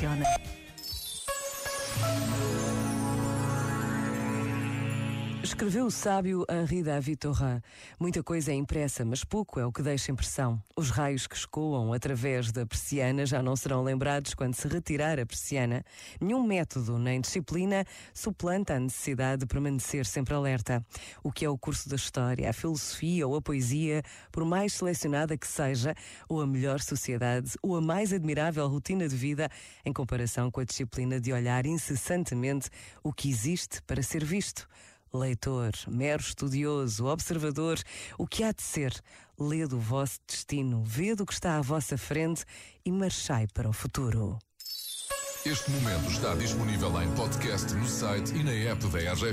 canciones. Escreveu o sábio Henri David Thorin. Muita coisa é impressa, mas pouco é o que deixa impressão. Os raios que escoam através da persiana já não serão lembrados quando se retirar a persiana. Nenhum método nem disciplina suplanta a necessidade de permanecer sempre alerta. O que é o curso da história, a filosofia ou a poesia, por mais selecionada que seja, ou a melhor sociedade, ou a mais admirável rotina de vida, em comparação com a disciplina de olhar incessantemente o que existe para ser visto leitor, mero estudioso, observador, o que há de ser, lê do vosso destino, vê do que está à vossa frente e marchai para o futuro. Este momento está disponível em podcast no site e na app da RGF.